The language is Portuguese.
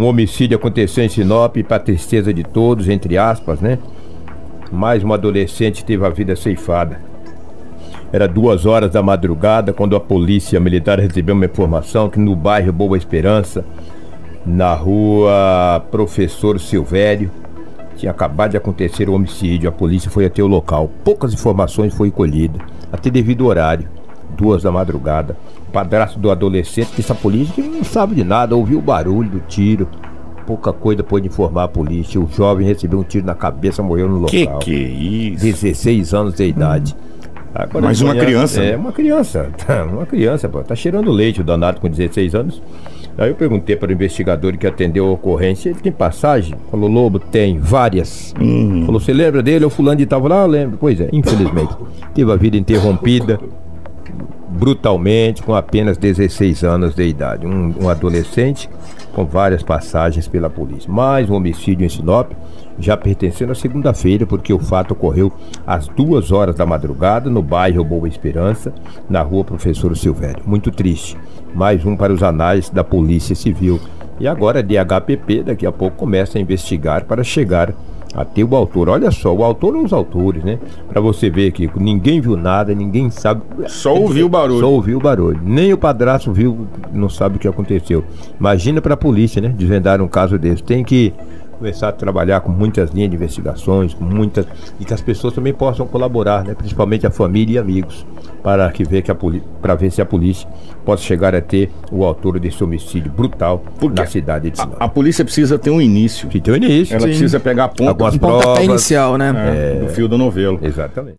Um homicídio aconteceu em Sinop, para tristeza de todos, entre aspas, né? Mais uma adolescente teve a vida ceifada. Era duas horas da madrugada quando a polícia militar recebeu uma informação que no bairro Boa Esperança, na rua Professor Silvério, tinha acabado de acontecer o homicídio. A polícia foi até o local. Poucas informações foram colhidas, até devido ao horário, duas da madrugada. O padrasto do adolescente disse a polícia que não sabe de nada, ouviu o barulho do tiro. Pouca coisa pôde informar a polícia. O jovem recebeu um tiro na cabeça, morreu no local. Que que é isso? 16 anos de idade. Hum. Agora Mas uma criança? É, uma criança. Uma criança, pô. Tá cheirando leite o danado com 16 anos. Aí eu perguntei para o investigador que atendeu a ocorrência, ele tem passagem? Falou, Lobo, tem, várias. Hum. Falou, você lembra dele? O fulano de tal? lá, ah, lembro. Pois é, infelizmente. Teve a vida interrompida brutalmente com apenas 16 anos de idade. Um, um adolescente com várias passagens pela polícia. Mais um homicídio em Sinop já pertencendo à segunda-feira, porque o fato ocorreu às duas horas da madrugada no bairro Boa Esperança, na rua Professor Silvério. Muito triste. Mais um para os anais da Polícia Civil. E agora a DHPP daqui a pouco começa a investigar para chegar até o autor. Olha só, o autor ou os autores, né? Para você ver aqui, ninguém viu nada, ninguém sabe. Só ouviu o barulho. Só ouviu o barulho. Nem o padrasto viu, não sabe o que aconteceu. Imagina para a polícia, né? Desvendar um caso desse. Tem que começar a trabalhar com muitas linhas de investigações, com muitas e que as pessoas também possam colaborar, né? principalmente a família e amigos, para que ver que a para ver se a polícia possa chegar a ter o autor desse homicídio brutal Porque na cidade de Sinop. A, a, polícia precisa ter um início. Precisa ter um início. Ela sim. precisa pegar pontos, Algumas provas, inicial, né? É, é, do fio do novelo. Exatamente.